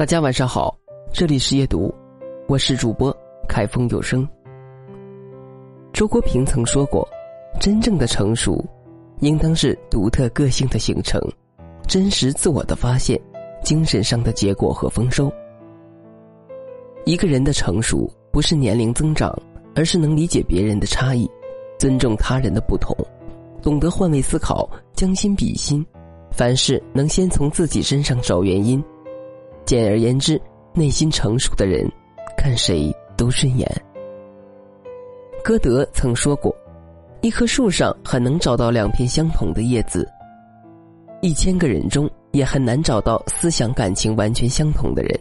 大家晚上好，这里是夜读，我是主播凯风有声。周国平曾说过，真正的成熟，应当是独特个性的形成，真实自我的发现，精神上的结果和丰收。一个人的成熟，不是年龄增长，而是能理解别人的差异，尊重他人的不同，懂得换位思考，将心比心，凡事能先从自己身上找原因。简而言之，内心成熟的人，看谁都顺眼。歌德曾说过：“一棵树上很能找到两片相同的叶子，一千个人中也很难找到思想感情完全相同的人。”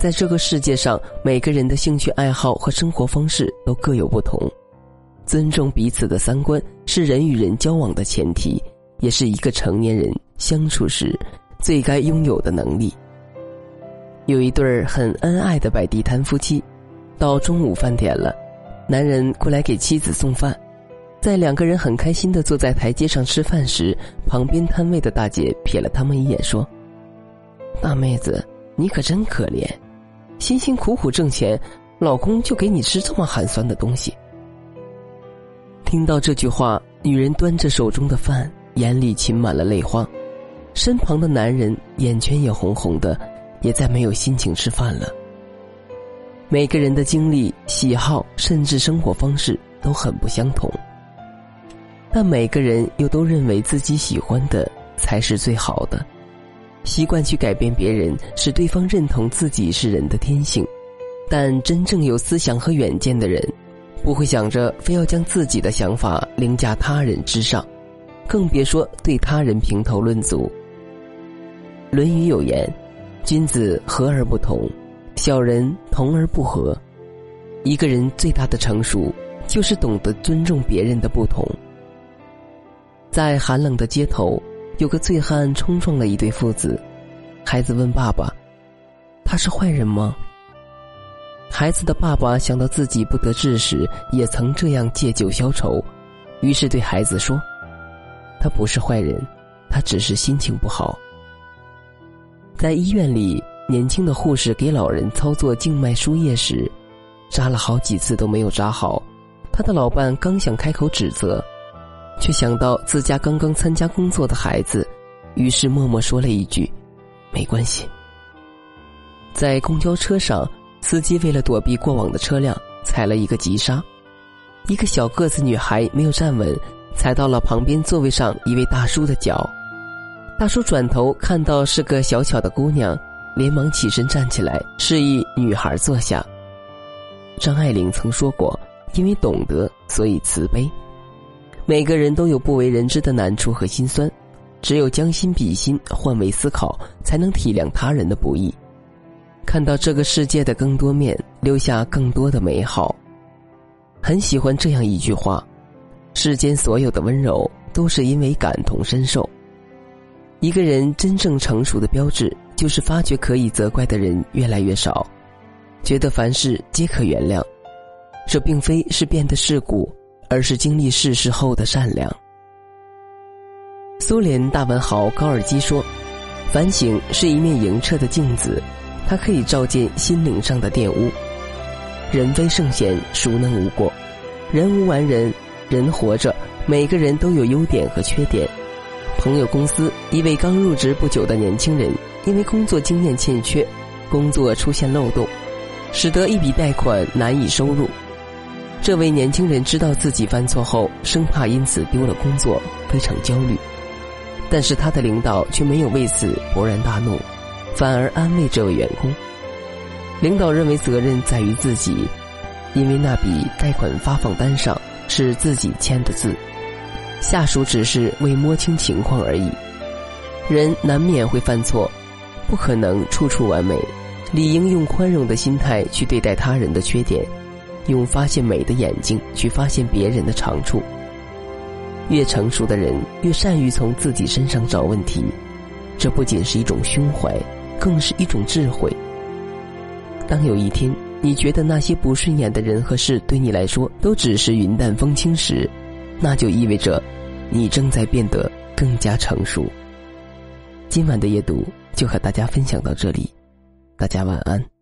在这个世界上，每个人的兴趣爱好和生活方式都各有不同，尊重彼此的三观是人与人交往的前提，也是一个成年人相处时最该拥有的能力。有一对儿很恩爱的摆地摊夫妻，到中午饭点了，男人过来给妻子送饭，在两个人很开心的坐在台阶上吃饭时，旁边摊位的大姐瞥了他们一眼说：“大妹子，你可真可怜，辛辛苦苦挣钱，老公就给你吃这么寒酸的东西。”听到这句话，女人端着手中的饭，眼里噙满了泪花，身旁的男人眼圈也红红的。也再没有心情吃饭了。每个人的经历、喜好，甚至生活方式都很不相同，但每个人又都认为自己喜欢的才是最好的。习惯去改变别人，使对方认同自己是人的天性，但真正有思想和远见的人，不会想着非要将自己的想法凌驾他人之上，更别说对他人评头论足。《论语》有言。君子和而不同，小人同而不和。一个人最大的成熟，就是懂得尊重别人的不同。在寒冷的街头，有个醉汉冲撞了一对父子，孩子问爸爸：“他是坏人吗？”孩子的爸爸想到自己不得志时也曾这样借酒消愁，于是对孩子说：“他不是坏人，他只是心情不好。”在医院里，年轻的护士给老人操作静脉输液时，扎了好几次都没有扎好。他的老伴刚想开口指责，却想到自家刚刚参加工作的孩子，于是默默说了一句：“没关系。”在公交车上，司机为了躲避过往的车辆，踩了一个急刹，一个小个子女孩没有站稳，踩到了旁边座位上一位大叔的脚。大叔转头看到是个小巧的姑娘，连忙起身站起来，示意女孩坐下。张爱玲曾说过：“因为懂得，所以慈悲。”每个人都有不为人知的难处和心酸，只有将心比心，换位思考，才能体谅他人的不易，看到这个世界的更多面，留下更多的美好。很喜欢这样一句话：“世间所有的温柔，都是因为感同身受。”一个人真正成熟的标志，就是发觉可以责怪的人越来越少，觉得凡事皆可原谅。这并非是变得世故，而是经历世事后的善良。苏联大文豪高尔基说：“反省是一面莹澈的镜子，它可以照见心灵上的玷污。人非圣贤，孰能无过？人无完人，人活着，每个人都有优点和缺点。”朋友公司一位刚入职不久的年轻人，因为工作经验欠缺，工作出现漏洞，使得一笔贷款难以收入。这位年轻人知道自己犯错后，生怕因此丢了工作，非常焦虑。但是他的领导却没有为此勃然大怒，反而安慰这位员工。领导认为责任在于自己，因为那笔贷款发放单上是自己签的字。下属只是为摸清情况而已，人难免会犯错，不可能处处完美，理应用宽容的心态去对待他人的缺点，用发现美的眼睛去发现别人的长处。越成熟的人越善于从自己身上找问题，这不仅是一种胸怀，更是一种智慧。当有一天你觉得那些不顺眼的人和事对你来说都只是云淡风轻时，那就意味着。你正在变得更加成熟。今晚的夜读就和大家分享到这里，大家晚安。